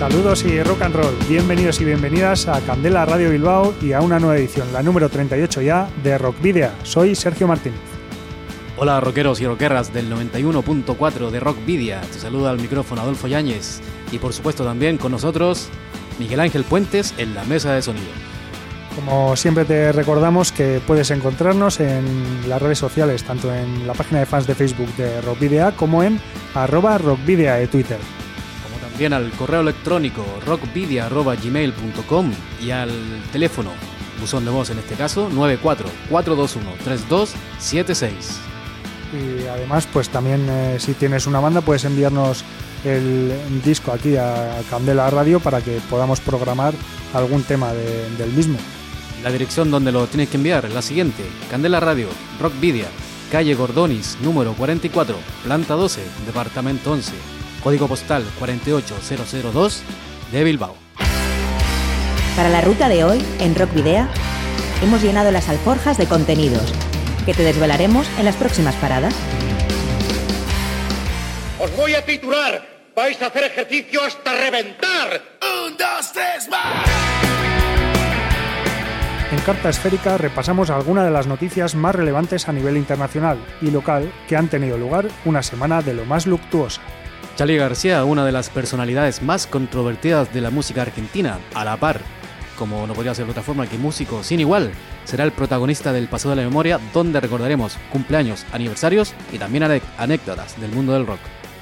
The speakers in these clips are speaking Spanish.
Saludos y rock and roll. Bienvenidos y bienvenidas a Candela Radio Bilbao y a una nueva edición, la número 38 ya, de Rock Video. Soy Sergio Martín. Hola rockeros y rockeras del 91.4 de Rock Video. Te saluda al micrófono Adolfo Yáñez y por supuesto también con nosotros Miguel Ángel Puentes en la mesa de sonido. Como siempre te recordamos que puedes encontrarnos en las redes sociales, tanto en la página de fans de Facebook de Rock Video como en arroba rockvidea de Twitter también al correo electrónico rockvidia.gmail.com y al teléfono, buzón de voz en este caso, 944213276. Y además, pues también eh, si tienes una banda, puedes enviarnos el disco aquí a Candela Radio para que podamos programar algún tema del mismo. La dirección donde lo tienes que enviar es la siguiente: Candela Radio, Rock calle Gordonis, número 44, planta 12, departamento 11 código postal 48002 de Bilbao. Para la ruta de hoy, en Rock Video, hemos llenado las alforjas de contenidos que te desvelaremos en las próximas paradas. Os voy a titular. Vais a hacer ejercicio hasta reventar. Un, dos, tres, más. En Carta Esférica repasamos algunas de las noticias más relevantes a nivel internacional y local que han tenido lugar una semana de lo más luctuosa. Charlie García, una de las personalidades más controvertidas de la música argentina, a la par, como no podría ser de otra forma que músico sin igual, será el protagonista del Pasado de la Memoria, donde recordaremos cumpleaños, aniversarios y también anécdotas del mundo del rock.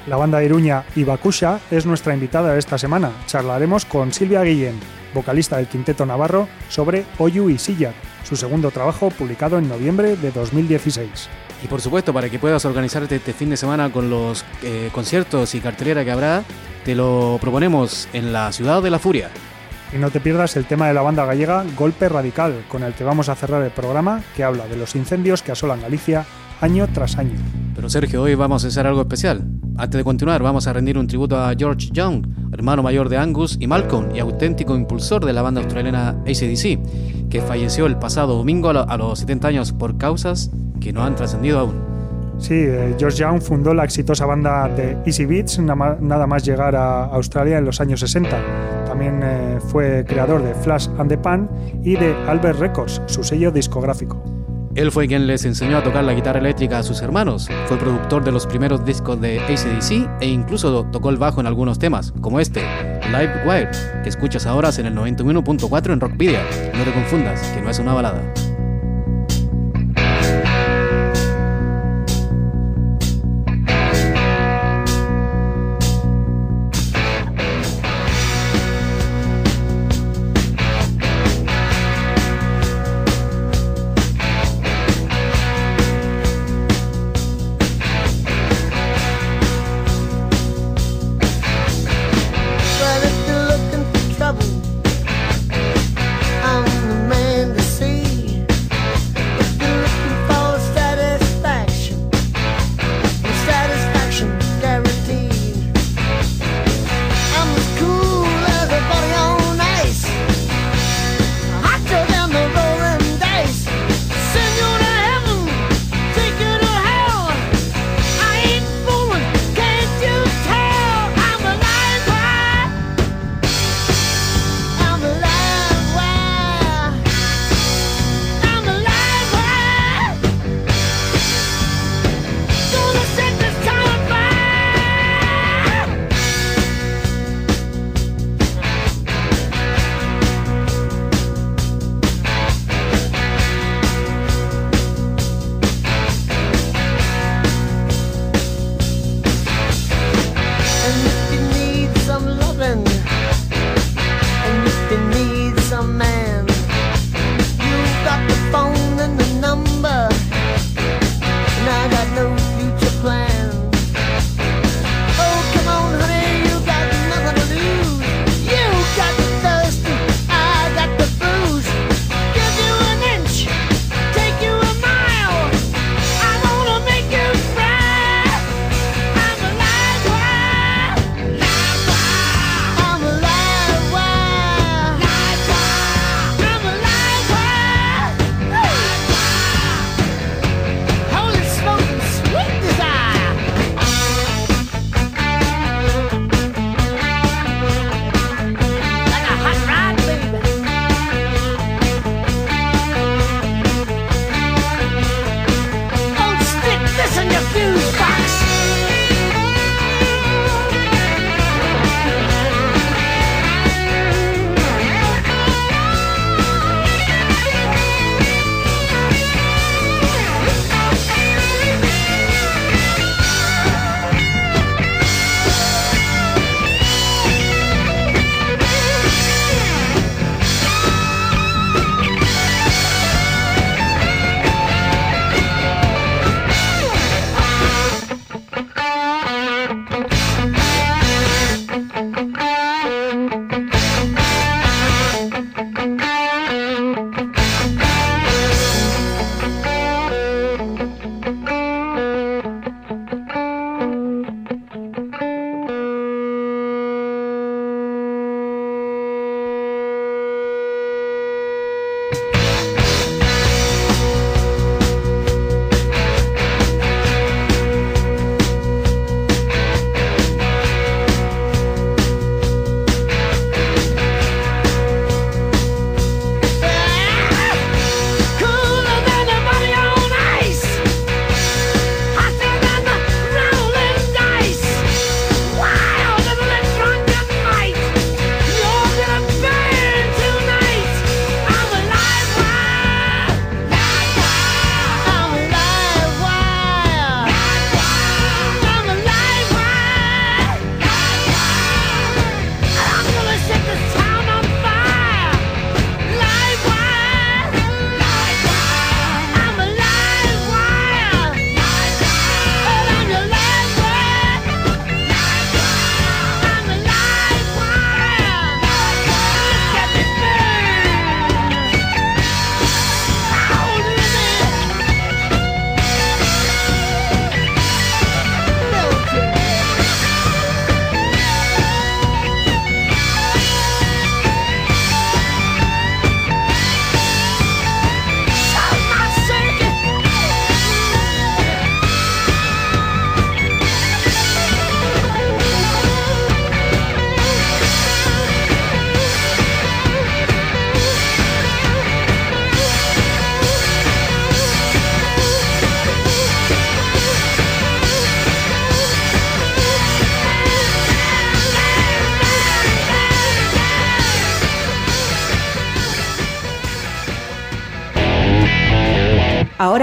La banda de Iruña Ibakusha es nuestra invitada esta semana. Charlaremos con Silvia Guillén, vocalista del Quinteto Navarro, sobre Oyu y Silla, su segundo trabajo publicado en noviembre de 2016. Y por supuesto, para que puedas organizarte este fin de semana con los eh, conciertos y cartelera que habrá, te lo proponemos en la Ciudad de la Furia. Y no te pierdas el tema de la banda gallega Golpe Radical, con el que vamos a cerrar el programa que habla de los incendios que asolan Galicia año tras año. Pero Sergio, hoy vamos a hacer algo especial. Antes de continuar, vamos a rendir un tributo a George Young, hermano mayor de Angus y Malcolm y auténtico impulsor de la banda australiana ACDC, que falleció el pasado domingo a los 70 años por causas que no han trascendido aún. Sí, eh, George Young fundó la exitosa banda de Easy Beats nada más llegar a Australia en los años 60. También eh, fue creador de Flash and the Pan y de Albert Records, su sello discográfico. Él fue quien les enseñó a tocar la guitarra eléctrica a sus hermanos, fue productor de los primeros discos de ACDC e incluso tocó el bajo en algunos temas, como este, Live Wire, que escuchas ahora en el 91.4 en Rock Video. No te confundas, que no es una balada.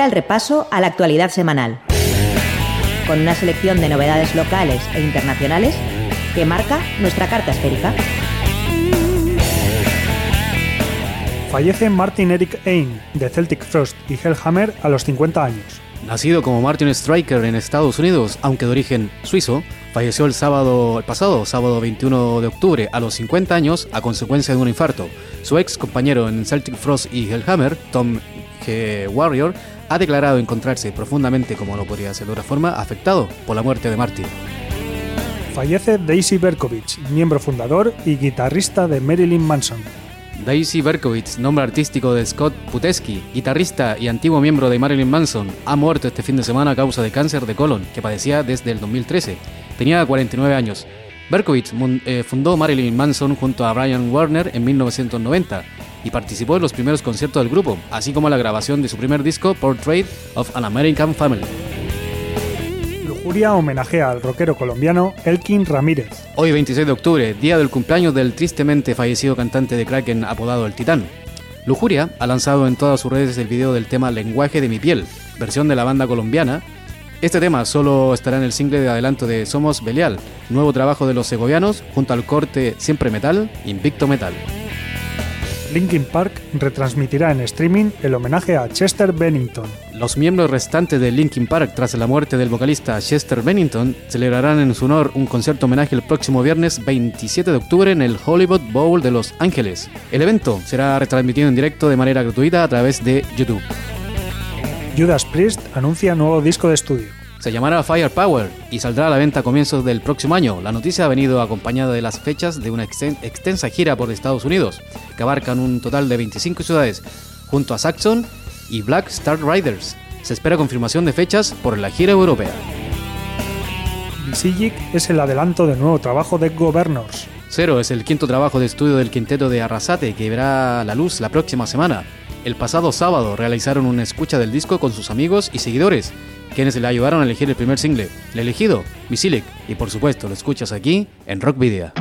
Ahora el repaso a la actualidad semanal, con una selección de novedades locales e internacionales que marca nuestra carta esférica. Fallece Martin Eric Ain, de Celtic Frost y Hellhammer, a los 50 años. Nacido como Martin Striker en Estados Unidos, aunque de origen suizo, falleció el sábado, el pasado sábado 21 de octubre a los 50 años a consecuencia de un infarto. Su ex compañero en Celtic Frost y Hellhammer, Tom G. Warrior, ha declarado encontrarse profundamente, como no podría ser de otra forma, afectado por la muerte de Martin. Fallece Daisy Berkovich, miembro fundador y guitarrista de Marilyn Manson. Daisy Berkowitz, nombre artístico de Scott Putesky, guitarrista y antiguo miembro de Marilyn Manson, ha muerto este fin de semana a causa de cáncer de colon que padecía desde el 2013. Tenía 49 años. Berkowitz eh, fundó Marilyn Manson junto a Brian Warner en 1990 y participó en los primeros conciertos del grupo, así como la grabación de su primer disco Portrait of an American Family. Lujuria homenajea al rockero colombiano Elkin Ramírez. Hoy 26 de octubre, día del cumpleaños del tristemente fallecido cantante de Kraken apodado El Titán. Lujuria ha lanzado en todas sus redes el video del tema Lenguaje de mi piel, versión de la banda colombiana. Este tema solo estará en el single de adelanto de Somos Belial, nuevo trabajo de los segovianos, junto al corte Siempre Metal, Invicto Metal. Linkin Park retransmitirá en streaming el homenaje a Chester Bennington. Los miembros restantes de Linkin Park, tras la muerte del vocalista Chester Bennington, celebrarán en su honor un concierto homenaje el próximo viernes 27 de octubre en el Hollywood Bowl de Los Ángeles. El evento será retransmitido en directo de manera gratuita a través de YouTube. Judas Priest anuncia nuevo disco de estudio. Se llamará Firepower y saldrá a la venta a comienzos del próximo año. La noticia ha venido acompañada de las fechas de una extensa gira por Estados Unidos, que abarcan un total de 25 ciudades, junto a Saxon y Black Star Riders. Se espera confirmación de fechas por la gira europea. Visigic es el adelanto del nuevo trabajo de Governors. Cero es el quinto trabajo de estudio del quinteto de Arrasate que verá la luz la próxima semana. El pasado sábado realizaron una escucha del disco con sus amigos y seguidores quienes la ayudaron a elegir el primer single, El elegido, Visilic, y por supuesto lo escuchas aquí en Rock Video.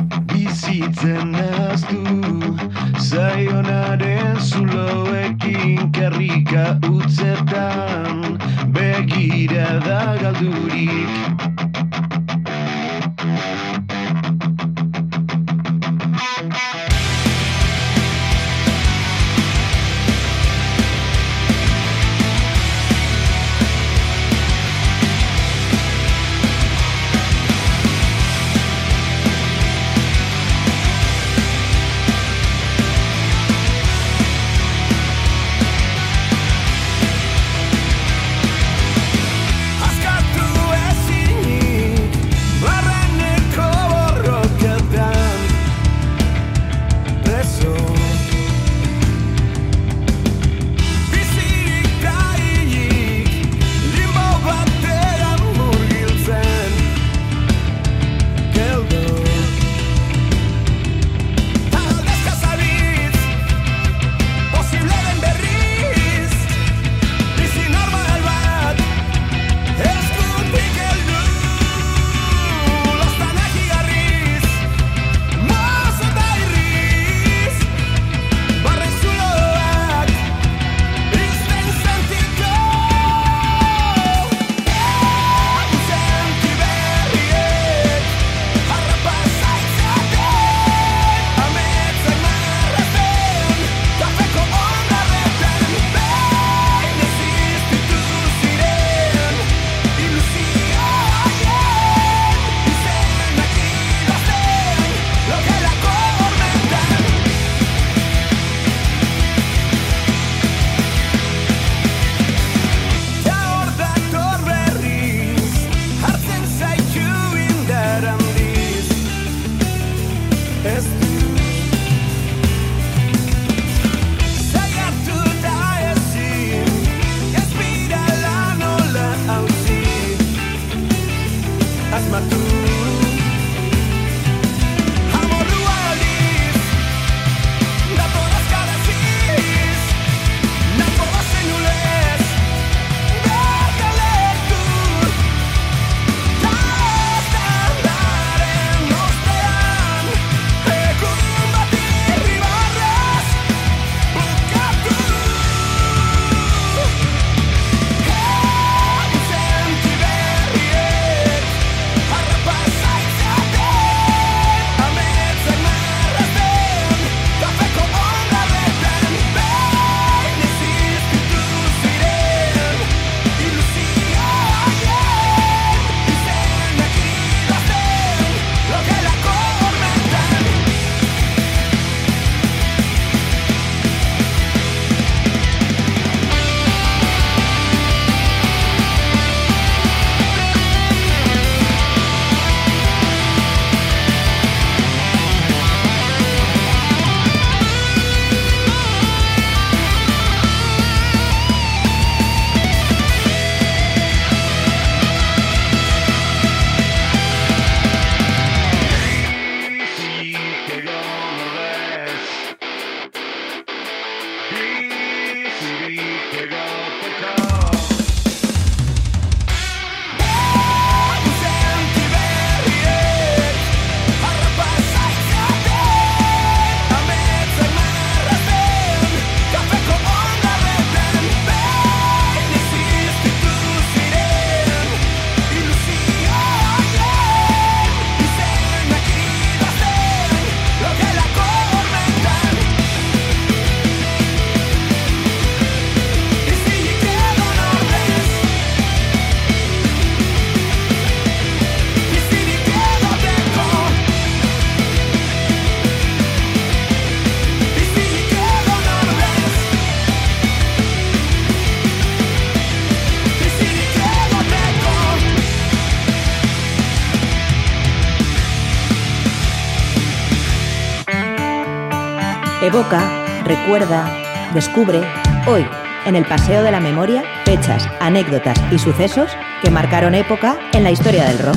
Evoca, recuerda, descubre, hoy, en el Paseo de la Memoria, fechas, anécdotas y sucesos que marcaron época en la historia del rock.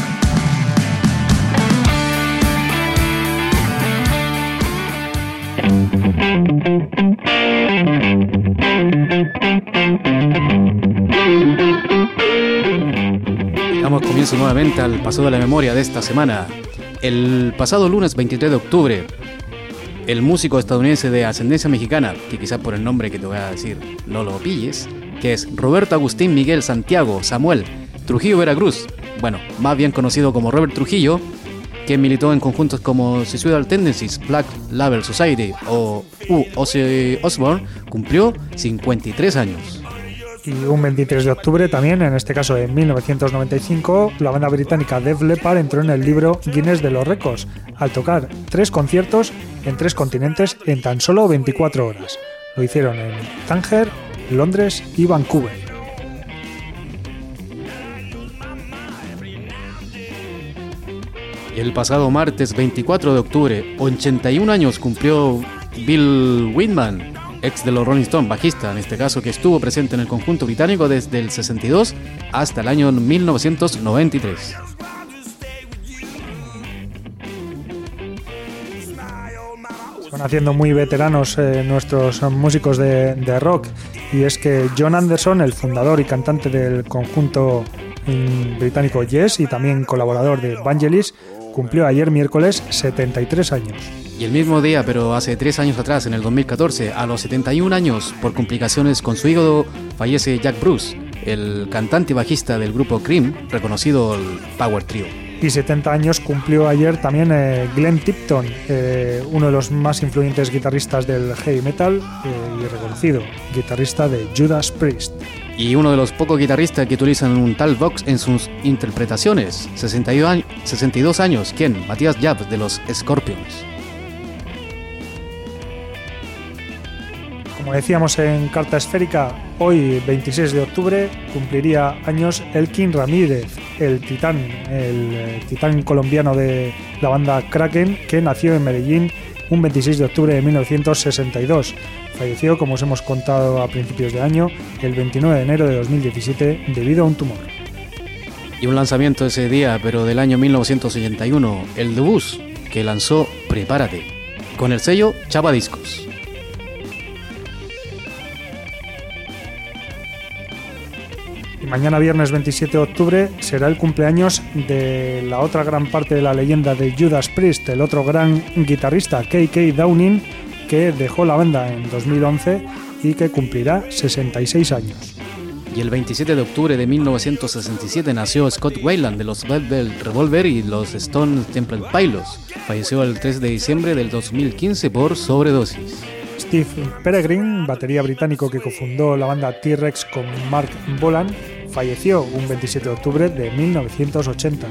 Damos comienzo nuevamente al Paseo de la Memoria de esta semana. El pasado lunes 23 de octubre, el músico estadounidense de ascendencia mexicana, que quizás por el nombre que te voy a decir no lo pilles, que es Roberto Agustín Miguel Santiago Samuel Trujillo Veracruz, bueno, más bien conocido como Robert Trujillo, que militó en conjuntos como Suicidal Tendencies, Black Label Society o U. Ozzy Osbourne, cumplió 53 años. Y un 23 de octubre también, en este caso en 1995, la banda británica Def Leppard entró en el libro Guinness de los Récords al tocar tres conciertos en tres continentes en tan solo 24 horas. Lo hicieron en Tánger, Londres y Vancouver. El pasado martes 24 de octubre, 81 años cumplió Bill Whitman, ex de los Rolling Stones, bajista en este caso, que estuvo presente en el conjunto británico desde el 62 hasta el año 1993. Haciendo muy veteranos eh, nuestros músicos de, rock y es que John Anderson, el fundador y cantante del conjunto británico Yes y también colaborador de Vangelis, cumplió ayer miércoles 73 años. Y el mismo día, pero hace tres años atrás, en el 2014, a los 71 años, por complicaciones con su hígado, fallece Jack Bruce, el cantante y bajista del grupo Cream, reconocido el Power Trio. Y 70 años cumplió ayer también eh, Glenn Tipton, eh, uno de los más influyentes guitarristas del heavy metal eh, y reconocido guitarrista de Judas Priest. Y uno de los pocos guitarristas que utilizan un tal Vox en sus interpretaciones, 62 años, 62 años ¿quién? Matías Jabs de los Scorpions. Como decíamos en Carta Esférica, hoy 26 de octubre cumpliría años Elkin Ramírez, el titán, el eh, titán colombiano de la banda Kraken, que nació en Medellín un 26 de octubre de 1962. Falleció, como os hemos contado a principios de año, el 29 de enero de 2017 debido a un tumor. Y un lanzamiento ese día, pero del año 1981, el The Bus, que lanzó Prepárate, con el sello Chapa Discos. Mañana viernes 27 de octubre será el cumpleaños de la otra gran parte de la leyenda de Judas Priest, el otro gran guitarrista KK Downing, que dejó la banda en 2011 y que cumplirá 66 años. Y el 27 de octubre de 1967 nació Scott Weiland de los Velvet Revolver y los Stone Temple Pilots. Falleció el 3 de diciembre del 2015 por sobredosis. Steve Peregrine, batería británico que cofundó la banda T-Rex con Mark Bolan, falleció un 27 de octubre de 1980.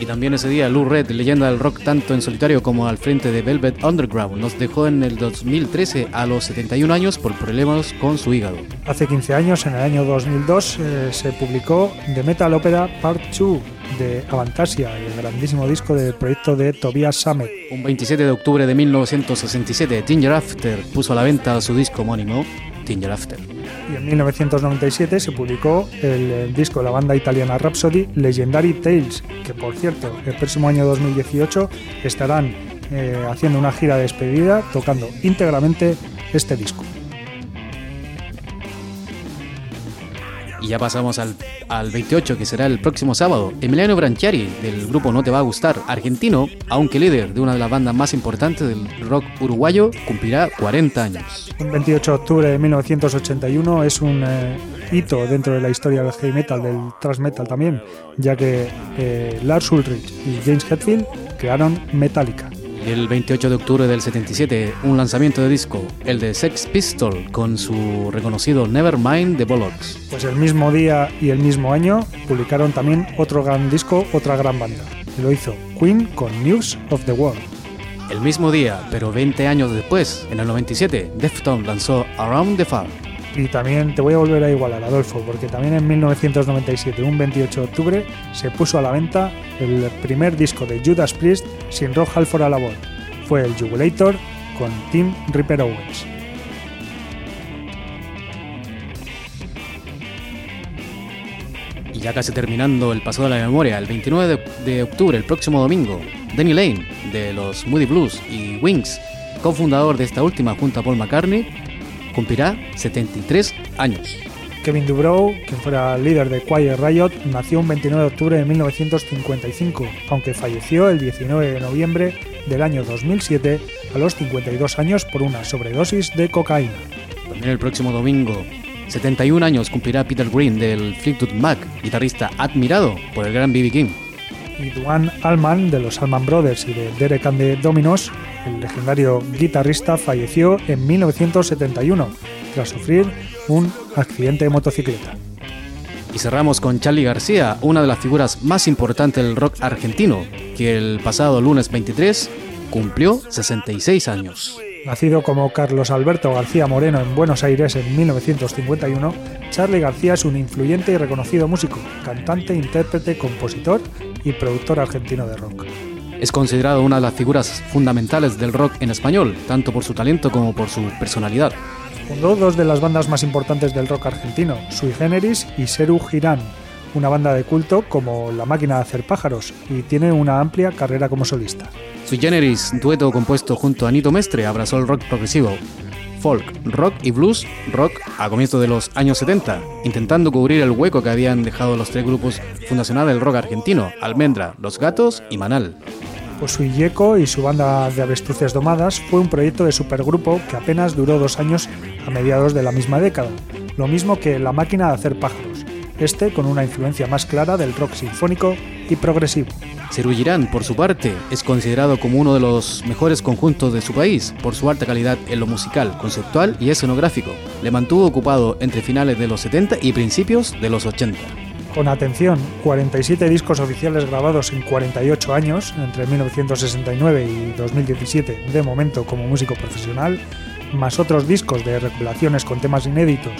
Y también ese día Lou Red, leyenda del rock tanto en solitario como al frente de Velvet Underground, nos dejó en el 2013 a los 71 años por problemas con su hígado. Hace 15 años, en el año 2002, eh, se publicó The Metal Opera Part 2 de Avantasia, el grandísimo disco del proyecto de Tobias Sammet. Un 27 de octubre de 1967, Ginger After puso a la venta su disco homónimo, Ginger After. Y en 1997 se publicó el, el disco de la banda italiana Rhapsody, Legendary Tales, que por cierto, el próximo año 2018 estarán eh, haciendo una gira de despedida tocando íntegramente este disco. Y ya pasamos al, al 28, que será el próximo sábado. Emiliano Branchiari, del grupo No Te Va a Gustar, argentino, aunque líder de una de las bandas más importantes del rock uruguayo, cumplirá 40 años. Un 28 de octubre de 1981 es un eh, hito dentro de la historia del heavy metal, del thrash metal también, ya que eh, Lars Ulrich y James Hetfield crearon Metallica. Y el 28 de octubre del 77, un lanzamiento de disco, el de Sex Pistol, con su reconocido Nevermind the Bollocks. Pues el mismo día y el mismo año publicaron también otro gran disco, otra gran banda. Lo hizo Queen con News of the World. El mismo día, pero 20 años después, en el 97, Deftones lanzó Around the Far. Y también te voy a volver a igualar, Adolfo, porque también en 1997, un 28 de octubre, se puso a la venta el primer disco de Judas Priest sin Rock Halford a la voz. Fue el Jubilator con Tim Ripper Owens. Y ya casi terminando el paso de la memoria, el 29 de octubre, el próximo domingo, Danny Lane, de los Moody Blues y Wings, cofundador de esta última junto a Paul McCartney, cumplirá 73 años. Kevin Dubrow, quien fuera líder de Quiet Riot, nació un 29 de octubre de 1955, aunque falleció el 19 de noviembre del año 2007 a los 52 años por una sobredosis de cocaína. También el próximo domingo, 71 años cumplirá Peter Green del Fleetwood Mac, guitarrista admirado por el gran B.B. King. Duane Allman de los Allman Brothers y de Derek and the Dominos, el legendario guitarrista, falleció en 1971 tras sufrir un accidente de motocicleta. Y cerramos con Charlie García, una de las figuras más importantes del rock argentino, que el pasado lunes 23 cumplió 66 años. Nacido como Carlos Alberto García Moreno en Buenos Aires en 1951, Charlie García es un influyente y reconocido músico, cantante, intérprete, compositor y productor argentino de rock. Es considerado una de las figuras fundamentales del rock en español, tanto por su talento como por su personalidad. Fundó dos de las bandas más importantes del rock argentino, Sui Generis y Seru Girán, una banda de culto como La Máquina de Hacer Pájaros, y tiene una amplia carrera como solista. Sui Generis, dueto compuesto junto a Nito Mestre, abrazó el rock progresivo, folk, rock y blues rock a comienzos de los años 70, intentando cubrir el hueco que habían dejado los tres grupos fundacionales del rock argentino, Almendra, Los Gatos y Manal. Yeco y su banda de avestruces domadas fue un proyecto de supergrupo que apenas duró dos años a mediados de la misma década, lo mismo que La máquina de hacer pájaros, este con una influencia más clara del rock sinfónico y progresivo. Girán, por su parte, es considerado como uno de los mejores conjuntos de su país por su alta calidad en lo musical, conceptual y escenográfico. Le mantuvo ocupado entre finales de los 70 y principios de los 80. Con atención, 47 discos oficiales grabados en 48 años, entre 1969 y 2017, de momento como músico profesional, más otros discos de recopilaciones con temas inéditos,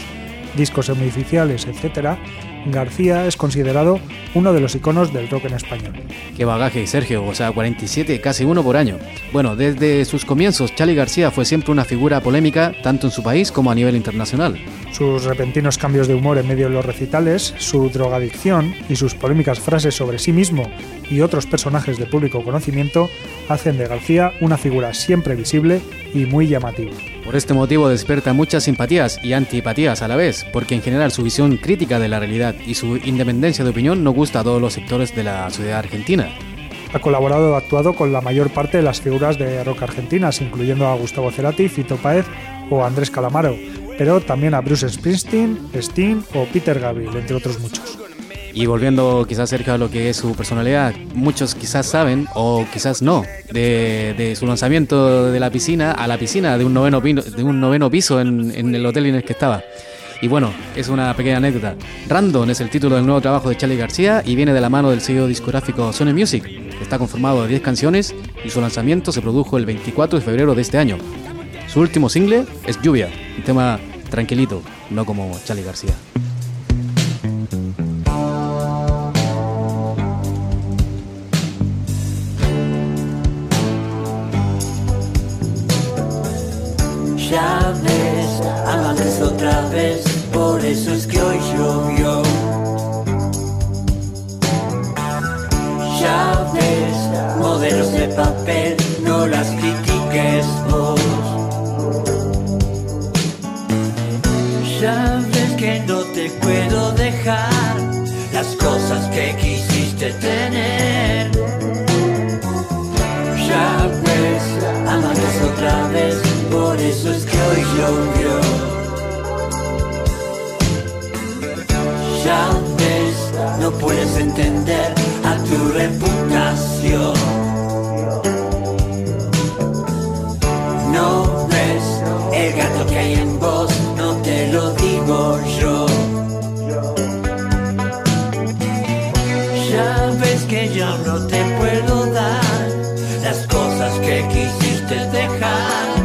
discos semioficiales, etc., García es considerado uno de los iconos del rock en español. Qué bagaje, Sergio, o sea, 47, casi uno por año. Bueno, desde sus comienzos, Charlie García fue siempre una figura polémica, tanto en su país como a nivel internacional. Sus repentinos cambios de humor en medio de los recitales, su drogadicción y sus polémicas frases sobre sí mismo y otros personajes de público conocimiento hacen de García una figura siempre visible y muy llamativa. Por este motivo despierta muchas simpatías y antipatías a la vez, porque en general su visión crítica de la realidad y su independencia de opinión no gusta a todos los sectores de la sociedad argentina. Ha colaborado o actuado con la mayor parte de las figuras de rock argentinas, incluyendo a Gustavo Cerati, Fito Páez o Andrés Calamaro, pero también a Bruce Springsteen, Sting o Peter Gabriel, entre otros muchos. Y volviendo quizás cerca a lo que es su personalidad, muchos quizás saben o quizás no de, su lanzamiento de la piscina a la piscina de un noveno, de un noveno piso en, en, el hotel en el que estaba. Y bueno, es una pequeña anécdota. Random es el título del nuevo trabajo de Charlie García y viene de la mano del sello discográfico Sony Music. Está conformado de 10 canciones y su lanzamiento se produjo el 24 de febrero de este año. Su último single es Lluvia, un tema tranquilito, no como Charlie García. Por eso es que hoy llovió. Ya ves, modelos de papel, no las critiques vos. Puedes entender a tu reputación. No ves el gato que hay en vos, no te lo digo yo. Ya ves que yo no te puedo dar las cosas que quisiste dejar.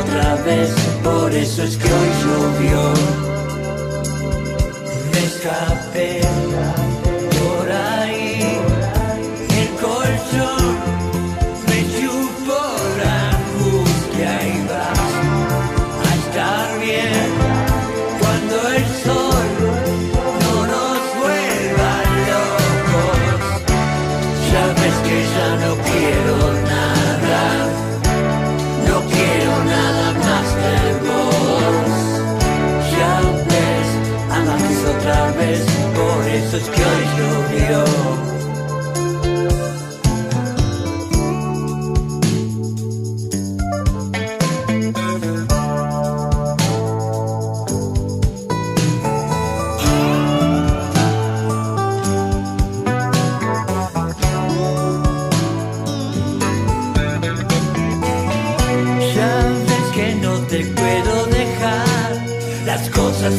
otra vez, por eso es que hoy llovió. Me escapé eso es que hoy llovió.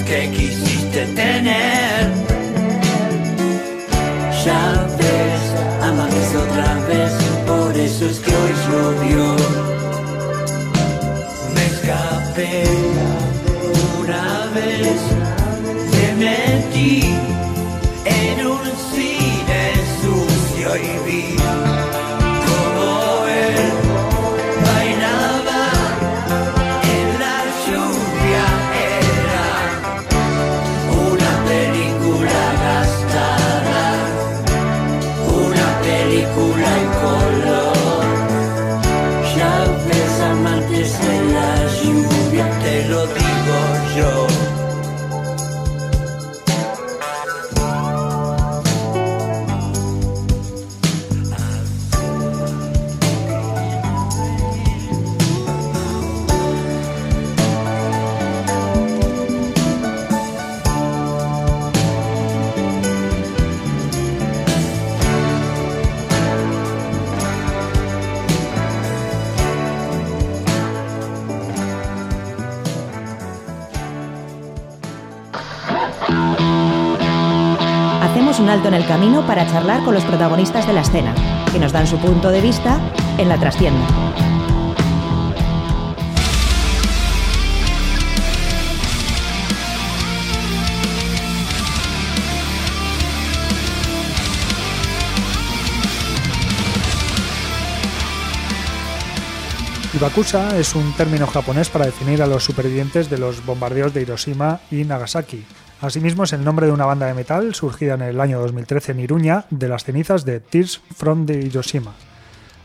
que quisiste tener. Ya ves, otra vez, por eso es que hoy llovió. Me escapé un alto en el camino para charlar con los protagonistas de la escena, que nos dan su punto de vista en la trastienda. Ibakusa es un término japonés para definir a los supervivientes de los bombardeos de Hiroshima y Nagasaki, Asimismo es el nombre de una banda de metal surgida en el año 2013 en Iruña de las cenizas de Tears from the Hiroshima.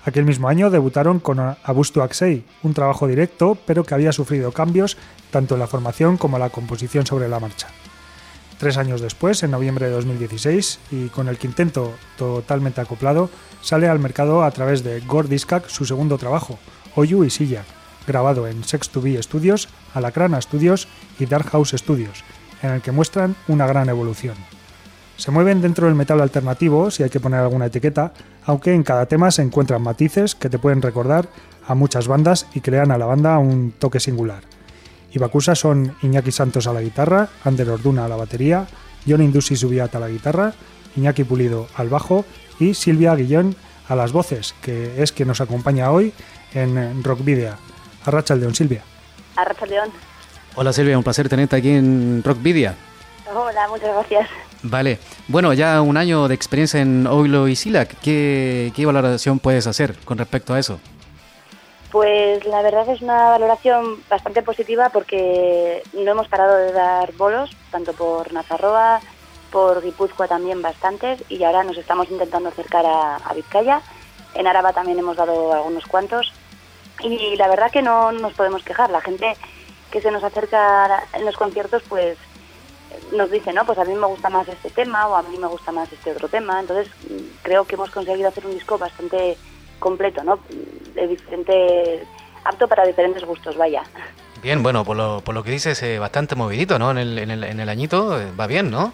Aquel mismo año debutaron con Abustu Axei, un trabajo directo pero que había sufrido cambios tanto en la formación como en la composición sobre la marcha. Tres años después, en noviembre de 2016, y con el quinteto totalmente acoplado, sale al mercado a través de Gordiskak su segundo trabajo, Oyu y Silla, grabado en Sex 2 B Studios, Alacrana Studios y Dark House Studios, en el que muestran una gran evolución. Se mueven dentro del metal alternativo, si hay que poner alguna etiqueta, aunque en cada tema se encuentran matices que te pueden recordar a muchas bandas y crean a la banda un toque singular. Ibakusa son Iñaki Santos a la guitarra, Ander Orduna a la batería, John Indusi Subiat a la guitarra, Iñaki Pulido al bajo y Silvia Guillón a las voces, que es quien nos acompaña hoy en Rock Video. Arracha el Silvia. Arracha León. Hola Silvia, un placer tenerte aquí en Rockvidia. Hola, muchas gracias. Vale, bueno, ya un año de experiencia en Oilo y Silac, ¿qué, ¿qué valoración puedes hacer con respecto a eso? Pues la verdad es una valoración bastante positiva porque no hemos parado de dar bolos, tanto por Nazarroa, por Guipúzcoa también bastantes, y ahora nos estamos intentando acercar a, a Vizcaya. En Araba también hemos dado algunos cuantos. Y la verdad que no nos podemos quejar. La gente que se nos acerca en los conciertos, pues nos dice, no, pues a mí me gusta más este tema o a mí me gusta más este otro tema. Entonces creo que hemos conseguido hacer un disco bastante completo, ¿no? De diferente, apto para diferentes gustos, vaya. Bien, bueno, por lo, por lo que dices, eh, bastante movidito, ¿no? En el, en el, en el añito eh, va bien, ¿no?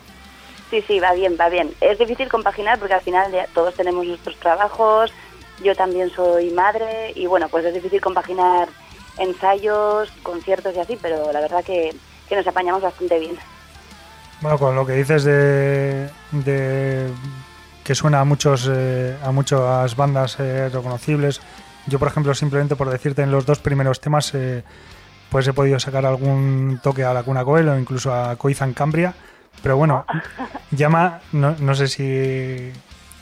Sí, sí, va bien, va bien. Es difícil compaginar porque al final todos tenemos nuestros trabajos, yo también soy madre y bueno, pues es difícil compaginar ensayos, conciertos y así, pero la verdad que, nos apañamos bastante bien. Bueno, con lo que dices de, que suena a muchos eh, a muchas bandas eh, reconocibles, yo por ejemplo simplemente por decirte en los dos primeros temas eh, pues he podido sacar algún toque a la Cuna Coel o incluso a Coizan Cambria, pero bueno, llama, no, no sé si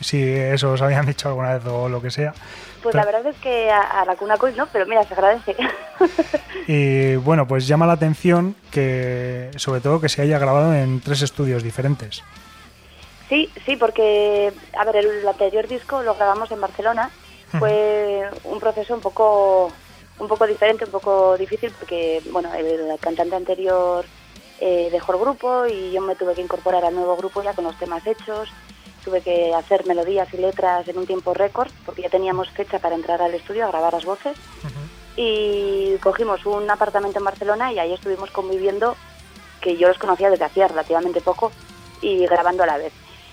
si eso os habían dicho alguna vez o lo que sea. Pues la verdad es que a, la cuna no, pero mira, se agradece. y bueno, pues llama la atención que, sobre todo, que se haya grabado en tres estudios diferentes. Sí, sí, porque, a ver, el anterior disco lo grabamos en Barcelona. Fue un proceso un poco, un poco diferente, un poco difícil, porque, bueno, el, cantante anterior eh, dejó el grupo y yo me tuve que incorporar al nuevo grupo ya con los temas hechos. Tuve que hacer melodías y letras en un tiempo récord porque ya teníamos fecha para entrar al estudio a grabar las voces. Y cogimos un apartamento en Barcelona y ahí estuvimos conviviendo, que yo los conocía desde hacía relativamente poco, y grabando a la vez.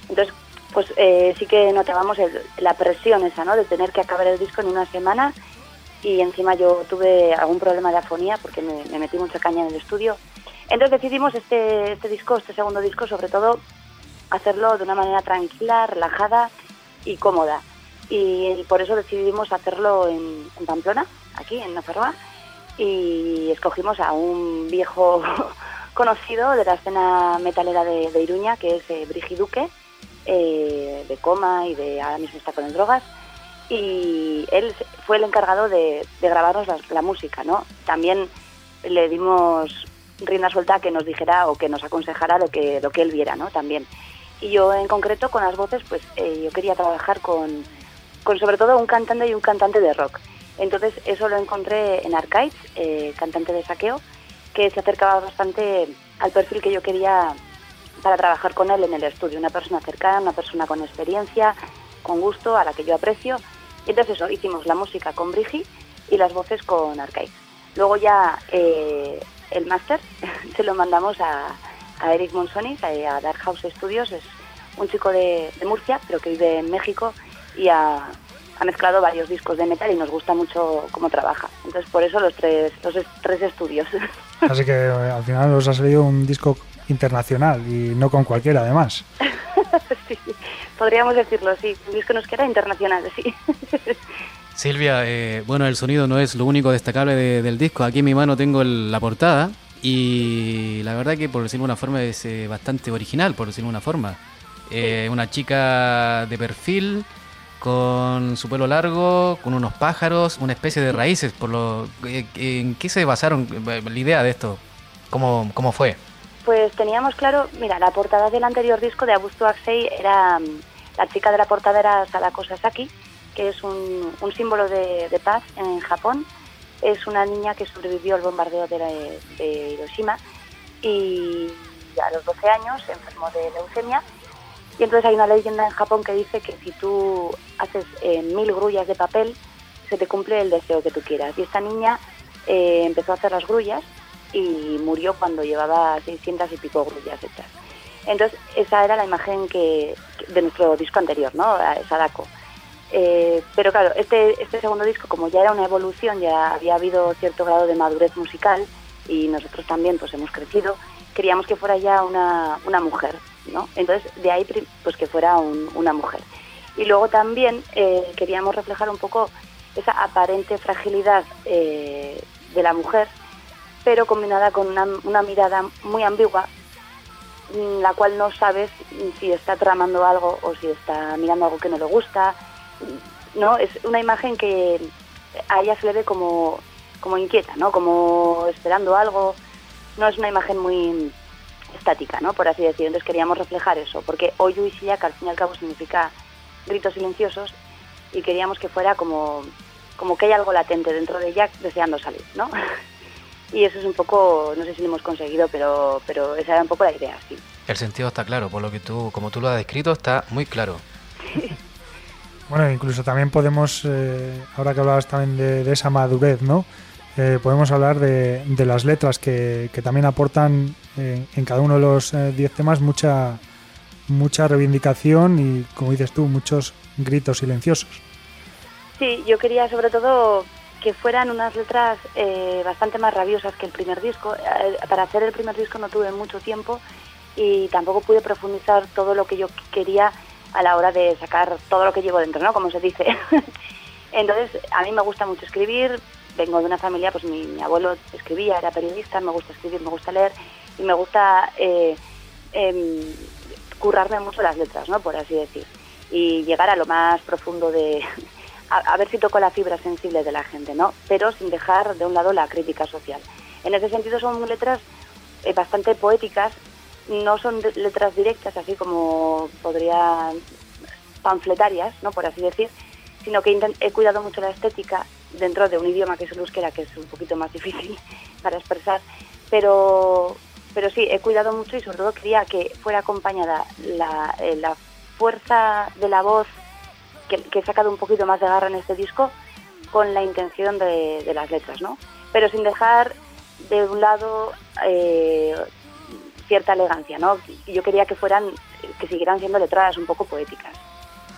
Entonces, pues eh, sí que notábamos la presión esa, ¿no? De tener que acabar el disco en una semana y encima yo tuve algún problema de afonía porque me, me metí mucha caña en el estudio. Entonces decidimos este, este disco, este segundo disco, sobre todo hacerlo de una manera tranquila, relajada y cómoda. Y por eso decidimos hacerlo en, Pamplona, aquí en Nafarroa, y escogimos a un viejo conocido de la escena metalera de, Iruña, que es eh, Brigiduque, eh, de Coma y de ahora mismo está con el Drogas, y él fue el encargado de, grabarnos la, música, ¿no? También le dimos rienda suelta que nos dijera o que nos aconsejara lo que, lo que él viera, ¿no? También. Y yo en concreto con las voces, pues eh, yo quería trabajar con, con sobre todo un cantante y un cantante de rock. Entonces eso lo encontré en Arcades, eh, cantante de saqueo, que se acercaba bastante al perfil que yo quería para trabajar con él en el estudio. Una persona cercana, una persona con experiencia, con gusto, a la que yo aprecio entonces eso, hicimos la música con Brigi y las voces con Arcade. Luego ya eh, el máster se lo mandamos a, Eric Monsonis, a, Dark House Studios, es un chico de, Murcia, pero que vive en México y ha, mezclado varios discos de metal y nos gusta mucho cómo trabaja. Entonces por eso los tres, los tres estudios. Así que eh, al final os ha salido un disco internacional y no con cualquiera además. sí, podríamos decirlo, sí. Un disco nos queda internacional, sí. Silvia, eh, bueno, el sonido no es lo único destacable del disco. Aquí en mi mano tengo la portada y la verdad que por decirlo de una forma es eh, bastante original, por decirlo de una forma. Eh, una chica de perfil con su pelo largo, con unos pájaros, una especie de raíces. Por lo, ¿En qué se basaron la idea de esto? ¿Cómo, cómo fue? Pues teníamos claro, mira, la portada del anterior disco de Abusto Axei era, mm, la chica de la portada era Sadako Sasaki, que es un, símbolo de, paz en Japón. Es una niña que sobrevivió al bombardeo de, Hiroshima y a los 12 años se enfermó de leucemia. Y entonces hay una leyenda en Japón que dice que si tú haces eh, mil grullas de papel, se te cumple el deseo que tú quieras. Y esta niña eh, empezó a hacer las grullas y murió cuando llevaba 600 y pico grullas hechas. Entonces, esa era la imagen que, de nuestro disco anterior, ¿no? Sadako. Eh, pero claro, este, este segundo disco, como ya era una evolución, ya había habido cierto grado de madurez musical y nosotros también pues hemos crecido, queríamos que fuera ya una, una mujer, ¿no? Entonces, de ahí pues que fuera una mujer. Y luego también eh, queríamos reflejar un poco esa aparente fragilidad eh, de la mujer pero combinada con una, mirada muy ambigua, la cual no sabes si está tramando algo o si está mirando algo que no le gusta. ¿No? Es una imagen que a ella se le ve como, como inquieta, ¿no? como esperando algo. No es una imagen muy estática, ¿no? por así decirlo. Entonces queríamos reflejar eso, porque Oyu y que al fin y al cabo significa gritos silenciosos y queríamos que fuera como, como que hay algo latente dentro de ella deseando salir, ¿no? y eso es un poco, no sé si lo hemos conseguido, pero, pero esa era un poco la idea, sí. El sentido está claro, por lo que tú, como tú lo has descrito, está muy claro. bueno, incluso también podemos, eh, ahora que hablabas también de, esa madurez, ¿no? Eh, podemos hablar de, de las letras que, también aportan eh, en cada uno de los 10 temas mucha, mucha reivindicación y, como dices tú, muchos gritos silenciosos. Sí, yo quería sobre todo que fueran unas letras eh, bastante más rabiosas que el primer disco. Eh, para hacer el primer disco no tuve mucho tiempo y tampoco pude profundizar todo lo que yo quería a la hora de sacar todo lo que llevo dentro, ¿no? Como se dice. Entonces, a mí me gusta mucho escribir, vengo de una familia, pues mi, abuelo escribía, era periodista, me gusta escribir, me gusta leer y me gusta eh, em, currarme mucho las letras, ¿no? Por así decir. Y llegar a lo más profundo de, a, ver si toco la fibra sensible de la gente, ¿no? Pero sin dejar de un lado la crítica social. En ese sentido son letras eh, bastante poéticas, no son letras directas, así como podría panfletarias, ¿no? Por así decir, sino que he cuidado mucho la estética dentro de un idioma que es el euskera, que es un poquito más difícil para expresar, pero pero sí, he cuidado mucho y sobre todo quería que fuera acompañada la, eh, la fuerza de la voz que, he sacado un poquito más de garra en este disco con la intención de, de las letras, ¿no? Pero sin dejar de un lado eh, cierta elegancia, ¿no? Yo quería que fueran, que siguieran siendo letradas un poco poéticas.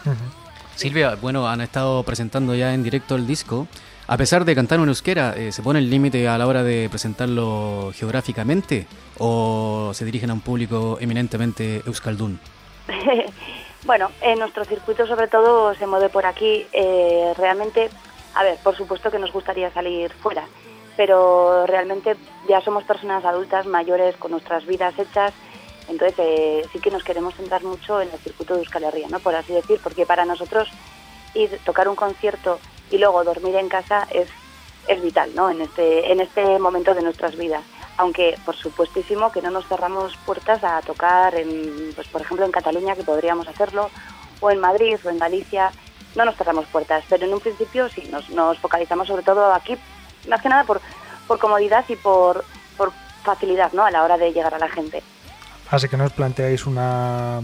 Uh -huh. Silvia, bueno, han estado presentando ya en directo el disco. A pesar de cantar en euskera, eh, ¿se pone el límite a la hora de presentarlo geográficamente o se dirigen a un público eminentemente euskaldún? bueno, en nuestro circuito sobre todo se mueve por aquí. Eh, realmente, a ver, por supuesto que nos gustaría salir fuera, pero realmente ya somos personas adultas, mayores, con nuestras vidas hechas, entonces eh, sí que nos queremos centrar mucho en el circuito de Euskal Herria, ¿no? por así decir, porque para nosotros ir tocar un concierto y luego dormir en casa es, es vital ¿no? en, este, en este momento de nuestras vidas. Aunque, por supuestísimo, que no nos cerramos puertas a tocar, en, pues, por ejemplo, en Cataluña, que podríamos hacerlo, o en Madrid o en Galicia, no nos cerramos puertas, pero en un principio sí, nos, nos focalizamos sobre todo aquí, más que nada por, por comodidad y por, por facilidad ¿no? a la hora de llegar a la gente. Así que no os planteáis una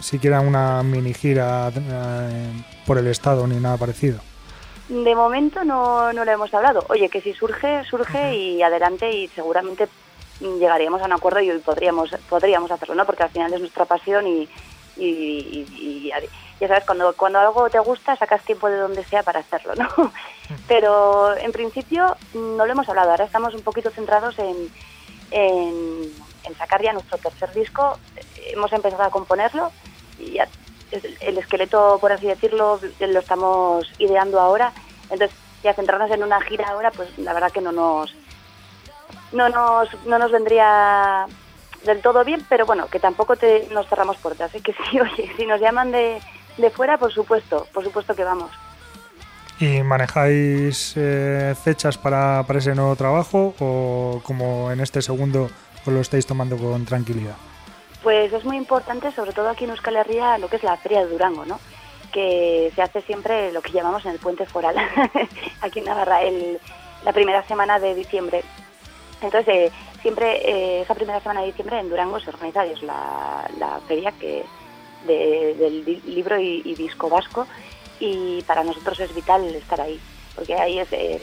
siquiera una mini gira eh, por el estado ni nada parecido. De momento no, no lo hemos hablado. Oye, que si surge, surge uh -huh. y adelante y seguramente llegaríamos a un acuerdo y podríamos podríamos hacerlo, ¿no? Porque al final es nuestra pasión y, y, y, y ya sabes, cuando, cuando algo te gusta sacas tiempo de donde sea para hacerlo, ¿no? Pero en principio no lo hemos hablado. Ahora estamos un poquito centrados en, en, sacar ya nuestro tercer disco. Hemos empezado a componerlo y ya el esqueleto, por así decirlo, lo estamos ideando ahora. Entonces, ya centrarnos en una gira ahora, pues la verdad que no nos no nos, no nos vendría del todo bien, pero bueno, que tampoco te, nos cerramos puertas. ¿eh? Que sí, oye, si nos llaman de, de fuera, por supuesto, por supuesto que vamos. ¿Y manejáis eh, fechas para, para ese nuevo trabajo o como en este segundo os lo estáis tomando con tranquilidad? Pues es muy importante, sobre todo aquí en Euskal Herria, lo que es la Feria de Durango, ¿no? que se hace siempre lo que llamamos en el puente foral, aquí en Navarra, el, la primera semana de diciembre. Entonces, eh, siempre eh, esa primera semana de diciembre en Durango se organiza es la, la feria que de, del libro y, disco vasco y para nosotros es vital estar ahí, porque ahí es... Eh,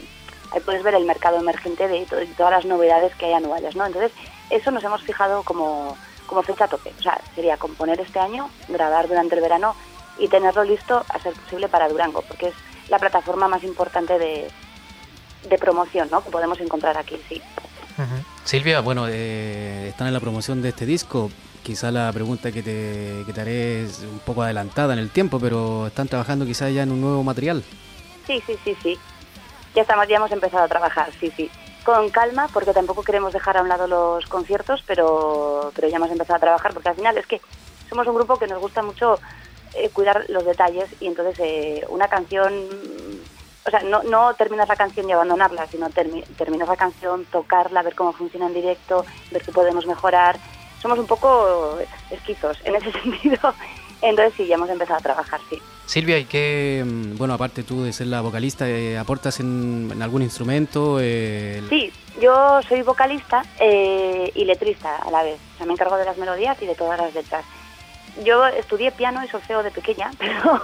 ahí puedes ver el mercado emergente de, todas las novedades que hay anuales, ¿no? Entonces, eso nos hemos fijado como como fecha tope. O sea, sería componer este año, grabar durante el verano y tenerlo listo a ser posible para Durango, porque es la plataforma más importante de, de promoción ¿no? que podemos encontrar aquí, sí. Silvia, bueno, eh, están en la promoción de este disco. Quizá la pregunta que te, que haré es un poco adelantada en el tiempo, pero están trabajando quizá ya en un nuevo material. Sí, sí, sí, sí. Ya estamos, ya hemos empezado a trabajar, sí, sí con calma porque tampoco queremos dejar a un lado los conciertos, pero, pero ya hemos empezado a trabajar porque al final es que somos un grupo que nos gusta mucho eh, cuidar los detalles y entonces eh, una canción, o sea, no, no terminas la canción y abandonarla, sino termi terminas la canción, tocarla, ver cómo funciona en directo, ver qué podemos mejorar. Somos un poco esquizos en ese sentido. Entonces sí, ya hemos empezado a trabajar, sí. Silvia, ¿y qué, bueno, aparte tú de ser la vocalista, eh, aportas en, en, algún instrumento? Eh... Sí, yo soy vocalista eh, y letrista a la vez. O sea, me encargo de las melodías y de todas las letras. Yo estudié piano y solfeo de pequeña, pero,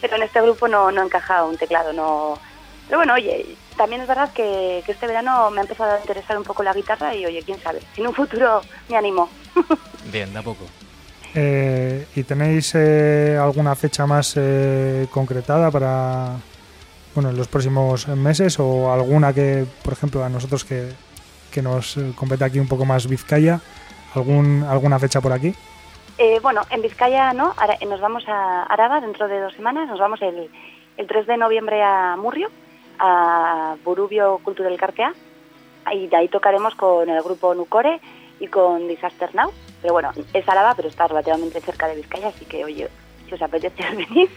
pero en este grupo no, no encajaba un teclado, no... Pero bueno, oye, también es verdad que, que este verano me ha empezado a interesar un poco la guitarra y oye, quién sabe, en un futuro me animo. Bien, da poco. Eh, ¿Y tenéis eh, alguna fecha más eh, concretada para bueno, en los próximos meses o alguna que, por ejemplo, a nosotros que, que nos compete aquí un poco más Vizcaya, algún, alguna fecha por aquí? Eh, bueno, en Vizcaya no, ahora, nos vamos a Araba dentro de dos semanas, nos vamos el, el 3 de noviembre a Murrio, a Burubio Cultura del Cartea, y de ahí tocaremos con el grupo Nucore y con Disaster Now. Pero bueno, es Álava, pero está relativamente cerca de Vizcaya, así que oye, si os apetece venís.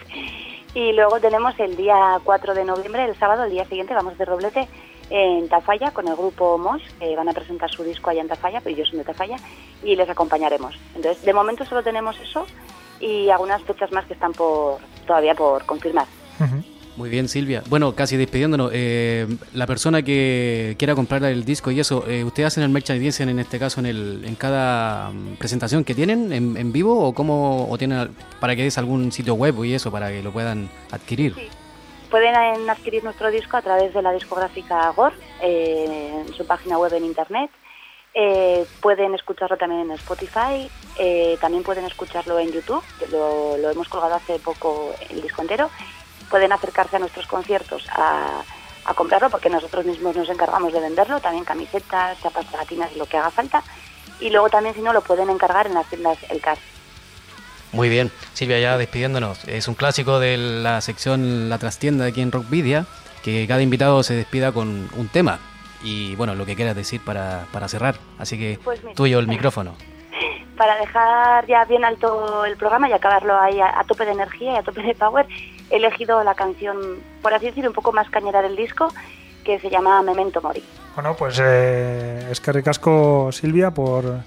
Y luego tenemos el día 4 de noviembre, el sábado, el día siguiente, vamos de Roblete en Tafalla con el grupo Mosh, que van a presentar su disco allá en Tafalla, pero yo soy de Tafalla, y les acompañaremos. Entonces, de momento solo tenemos eso y algunas fechas más que están por todavía por confirmar. Muy bien, Silvia. Bueno, casi despidiéndonos, eh, la persona que quiera comprar el disco y eso, eh, ¿ustedes hacen el merchandising en este caso en, el, en cada mm, presentación que tienen en, vivo o cómo o tienen para que des algún sitio web y eso para que lo puedan adquirir? Sí. Pueden adquirir nuestro disco a través de la discográfica GOR, eh, en su página web en internet. pueden escucharlo también en Spotify, también pueden escucharlo en YouTube, lo, lo hemos colgado hace poco el disco entero pueden acercarse a nuestros conciertos a, comprarlo porque nosotros mismos nos encargamos de venderlo, también camisetas, chapas y lo que haga falta. Y luego también si no lo pueden encargar en las tiendas El Car. Muy bien, Silvia, ya despidiéndonos. Es un clásico de la sección La Trastienda aquí en Rockvidia, que cada invitado se despida con un tema y bueno, lo que quieras decir para, para cerrar. Así que pues tuyo el micrófono. Para dejar ya bien alto el programa y acabarlo ahí a tope de energía y a tope de power, he elegido la canción, por así decir, un poco más cañera del disco, que se llama Memento Mori. Bueno, pues eh, es que ricasco Silvia por,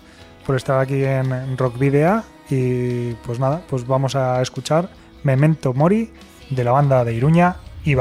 por estar aquí en Rock Video y pues nada, pues vamos a escuchar Memento Mori de la banda de Iruña y.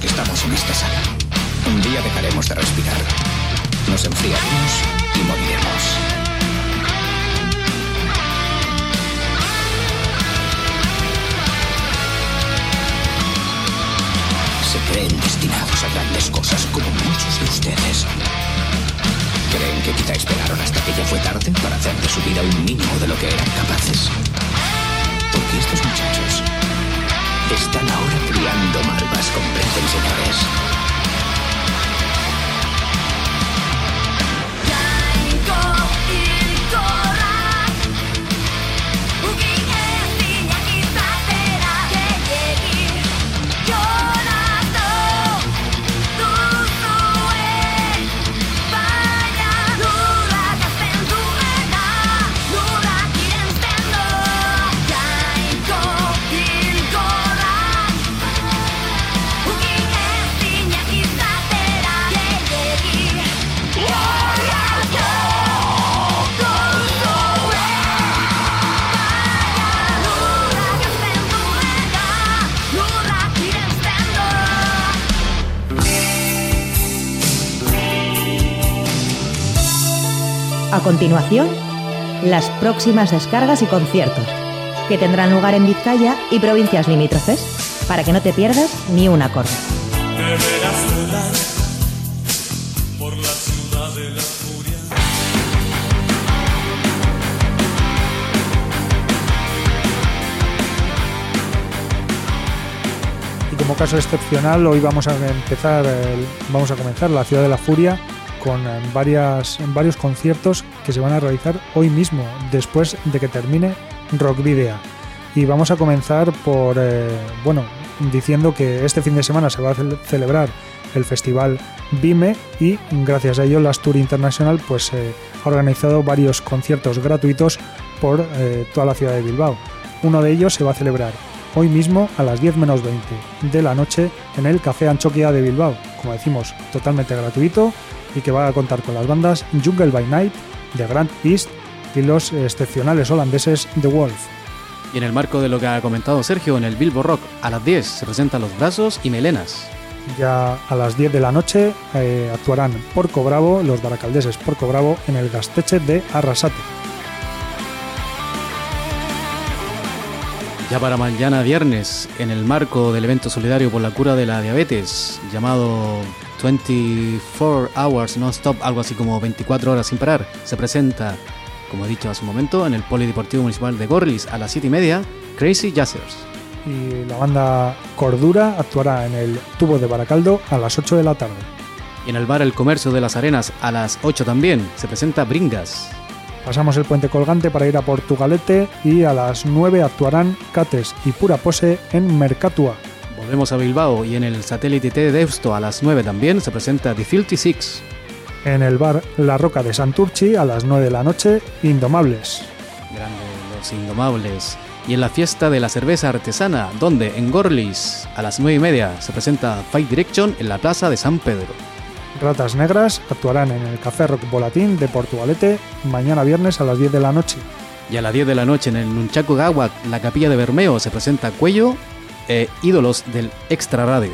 que estamos en esta sala. Un día dejaremos de respirar. Nos enfriaremos y moriremos. se creen destinados a grandes cosas como muchos de ustedes. Creen que quizá esperaron hasta que ya fue tarde para hacer de su vida un mínimo de lo que eran capaces. Porque estos muchachos están ahora friando malvas con pez A continuación, las próximas descargas y conciertos, que tendrán lugar en Vizcaya y provincias limítrofes, para que no te pierdas ni un acorde. Y como caso excepcional, hoy vamos a empezar, vamos a comenzar la Ciudad de la Furia con varias, varios conciertos que se van a realizar hoy mismo, después de que termine Rock Video. Y vamos a comenzar por, eh, bueno, diciendo que este fin de semana se va a cel- celebrar el festival Vime y gracias a ello las Tour International pues eh, ha organizado varios conciertos gratuitos por eh, toda la ciudad de Bilbao. Uno de ellos se va a celebrar hoy mismo a las 10 menos 20 de la noche en el Café Anchoquia de Bilbao, como decimos, totalmente gratuito y que va a contar con las bandas Jungle by Night, The Grand East y los excepcionales holandeses The Wolf. Y en el marco de lo que ha comentado Sergio, en el Bilbo Rock, a las 10 se presentan los brazos y melenas. Ya a las 10 de la noche eh, actuarán Porco Bravo, los baracaldeses Porco Bravo, en el Gasteche de Arrasate. Ya para mañana viernes, en el marco del evento solidario por la cura de la diabetes, llamado 24 Hours Non-Stop, algo así como 24 horas sin parar, se presenta, como he dicho hace un momento, en el Polideportivo Municipal de Gorlis a las 7 y media, Crazy Jazzers. Y la banda Cordura actuará en el Tubo de Baracaldo a las 8 de la tarde. Y en el bar El Comercio de las Arenas a las 8 también, se presenta Bringas. Pasamos el puente colgante para ir a Portugalete y a las 9 actuarán Cates y Pura Pose en Mercatua. Volvemos a Bilbao y en el satélite T de Deusto a las 9 también se presenta The Filthy Six. En el bar La Roca de Santurchi a las 9 de la noche, Indomables. Grande, los indomables. Y en la fiesta de la cerveza artesana, donde en Gorlis a las 9 y media se presenta Fight Direction en la plaza de San Pedro. Ratas Negras actuarán en el Café Rock Volatín de Portugalete mañana viernes a las 10 de la noche. Y a las 10 de la noche en el Nunchaku Gawak, la capilla de Bermeo, se presenta Cuello e ídolos del Extra Radio.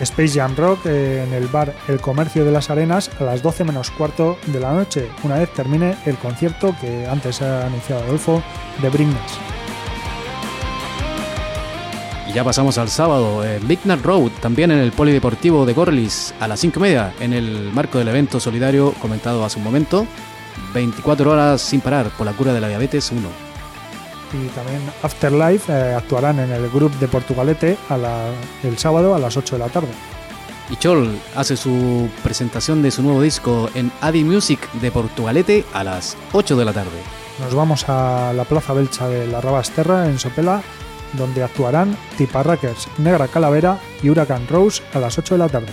Space Jam Rock eh, en el bar El Comercio de las Arenas a las 12 menos cuarto de la noche, una vez termine el concierto que antes ha anunciado Adolfo de Bringas. Y ya pasamos al sábado, en Big Road, también en el Polideportivo de Gorlis, a las 5 y media, en el marco del evento solidario comentado hace un momento. 24 horas sin parar por la cura de la diabetes 1. Y también Afterlife eh, actuarán en el Group de Portugalete a la- el sábado a las 8 de la tarde. Y Chol hace su presentación de su nuevo disco en Adi Music de Portugalete a las 8 de la tarde. Nos vamos a la Plaza Belcha de la Rabasterra en Sopela, donde actuarán Tiparrackers, Negra Calavera y Huracán Rose a las 8 de la tarde.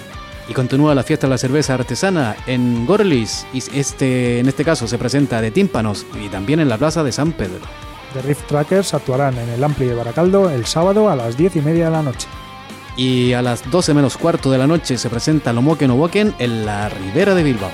Y continúa la fiesta de la cerveza artesana en Gorlis, y este, en este caso se presenta de tímpanos y también en la plaza de San Pedro. The Rift Trackers actuarán en el Ampli de Baracaldo el sábado a las 10 y media de la noche. Y a las 12 menos cuarto de la noche se presenta Lomoken Woken en la Ribera de Bilbao.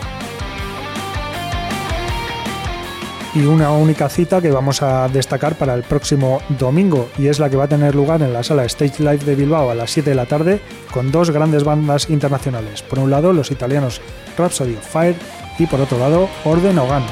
Y una única cita que vamos a destacar para el próximo domingo y es la que va a tener lugar en la sala Stage Live de Bilbao a las 7 de la tarde con dos grandes bandas internacionales. Por un lado los italianos Rhapsody of Fire y por otro lado Orden Ogan.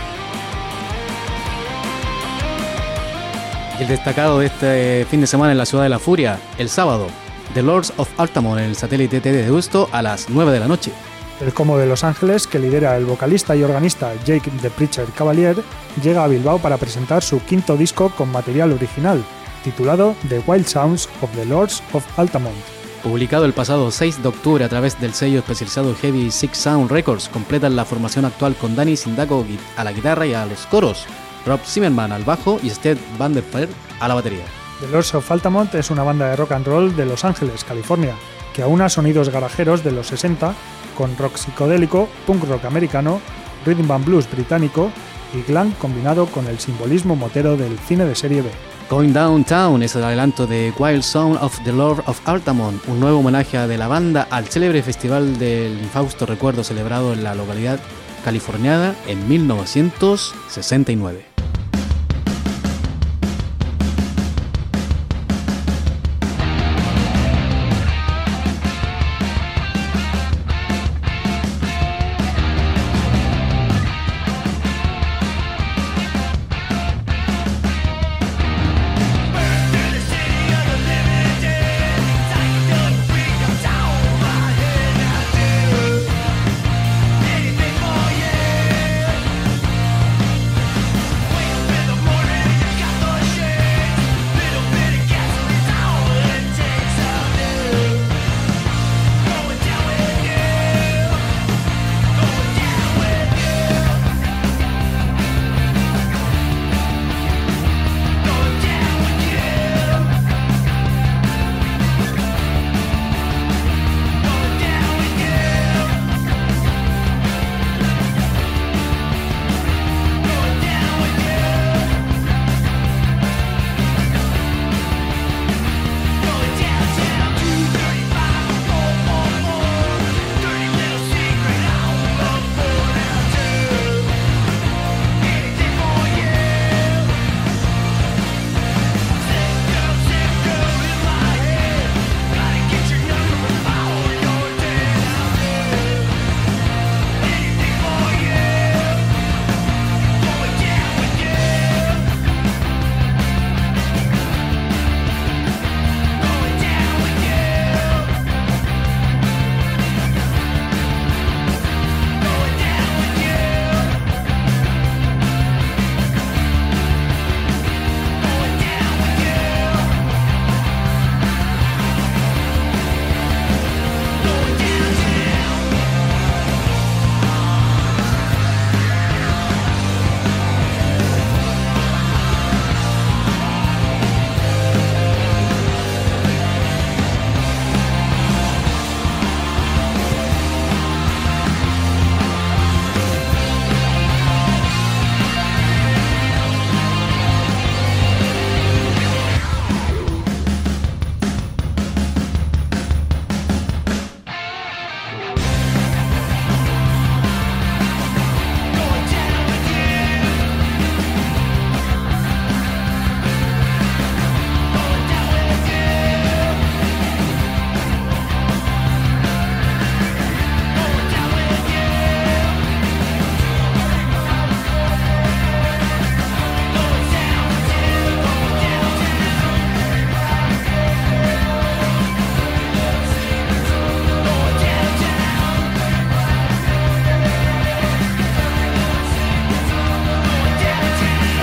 El destacado de este fin de semana en la Ciudad de la Furia, el sábado, The Lords of Altamont en el satélite T de Deusto a las 9 de la noche. El Como de Los Ángeles, que lidera el vocalista y organista Jake the Preacher Cavalier, llega a Bilbao para presentar su quinto disco con material original, titulado The Wild Sounds of the Lords of Altamont. Publicado el pasado 6 de octubre a través del sello especializado Heavy Six Sound Records, completan la formación actual con Danny Sindaco a la guitarra y a los coros, Rob Zimmerman al bajo y Sted Van der Fer a la batería. The Lords of Altamont es una banda de rock and roll de Los Ángeles, California, que aúna sonidos garajeros de los 60 con rock psicodélico, punk rock americano, rhythm and blues británico y glam combinado con el simbolismo motero del cine de serie B. Going Downtown es el adelanto de Wild Sound of the Lord of Altamont, un nuevo homenaje de la banda al célebre festival del infausto recuerdo celebrado en la localidad californiana en 1969.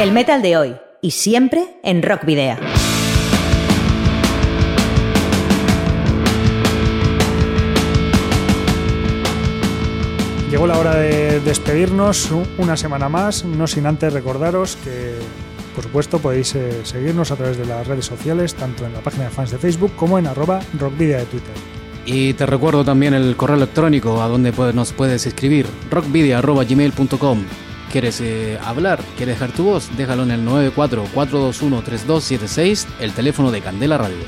El metal de hoy y siempre en Rock Video. Llegó la hora de despedirnos una semana más, no sin antes recordaros que, por supuesto, podéis eh, seguirnos a través de las redes sociales, tanto en la página de fans de Facebook como en arroba rockvidia de Twitter. Y te recuerdo también el correo electrónico a donde nos puedes escribir, rockvidia.gmail.com. ¿Quieres eh, hablar? ¿Quieres dejar tu voz? Déjalo en el 944213276, el teléfono de Candela Radio.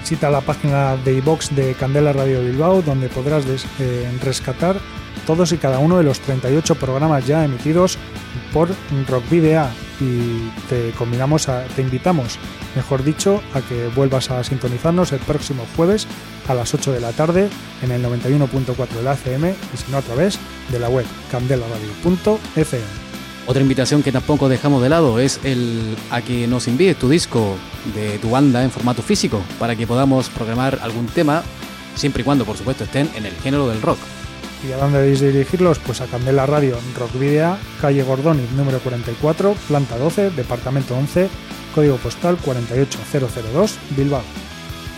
Visita la página de iBox de Candela Radio Bilbao, donde podrás eh, rescatar todos y cada uno de los 38 programas ya emitidos por Rock y te combinamos a, te invitamos, mejor dicho, a que vuelvas a sintonizarnos el próximo jueves a las 8 de la tarde en el 91.4 de la FM y si no a través de la web candelaradio.fm. Otra invitación que tampoco dejamos de lado es el a que nos envíes tu disco de tu banda en formato físico para que podamos programar algún tema siempre y cuando por supuesto estén en el género del rock. ¿Y a dónde debéis dirigirlos? Pues a Candela Radio Rock Video, calle Gordoni, número 44, planta 12, departamento 11, código postal 48002, Bilbao.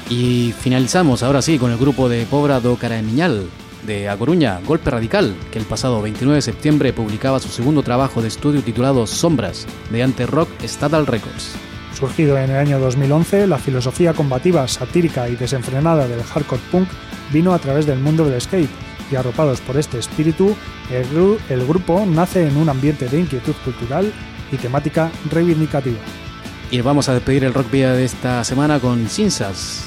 Y finalizamos ahora sí con el grupo de Pobra do Caramiñal de A Coruña, Golpe Radical, que el pasado 29 de septiembre publicaba su segundo trabajo de estudio titulado Sombras, mediante Rock Statal Records. Surgido en el año 2011, la filosofía combativa, satírica y desenfrenada del hardcore punk vino a través del mundo del skate y arropados por este espíritu, el, el grupo nace en un ambiente de inquietud cultural y temática reivindicativa. Y vamos a despedir el rock vía de esta semana con Cinzas,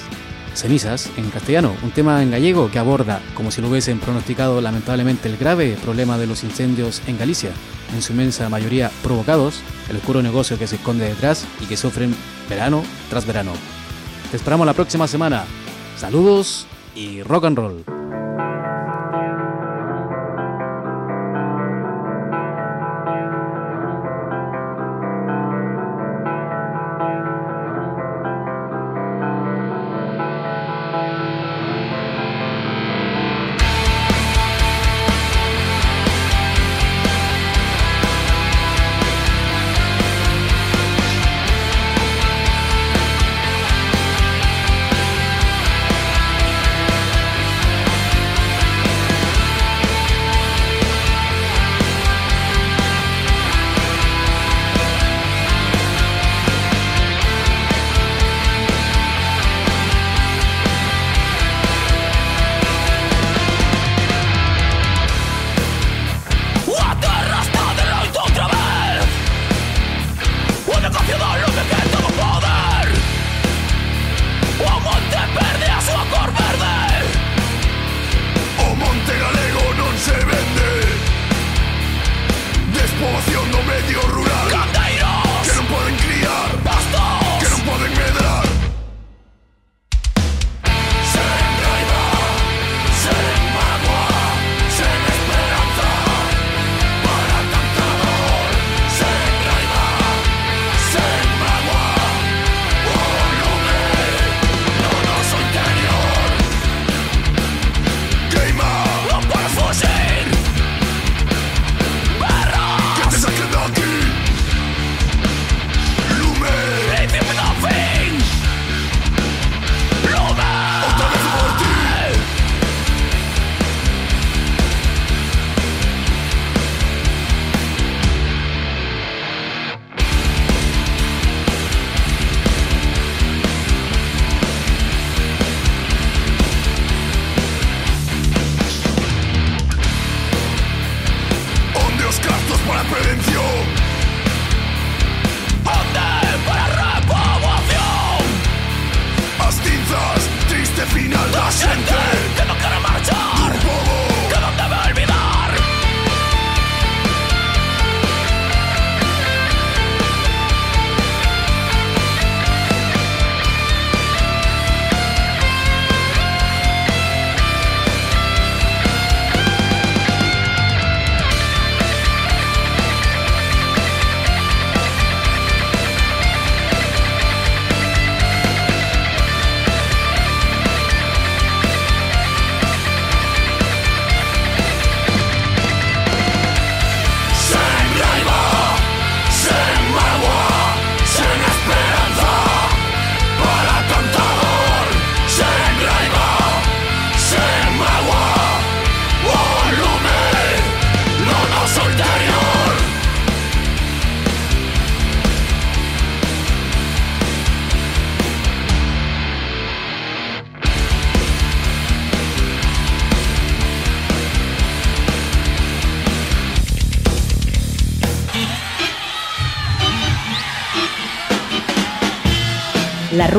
Cenizas en castellano, un tema en gallego que aborda, como si lo hubiesen pronosticado lamentablemente, el grave problema de los incendios en Galicia, en su inmensa mayoría provocados, el oscuro negocio que se esconde detrás y que sufren verano tras verano. Te esperamos la próxima semana. Saludos y rock and roll.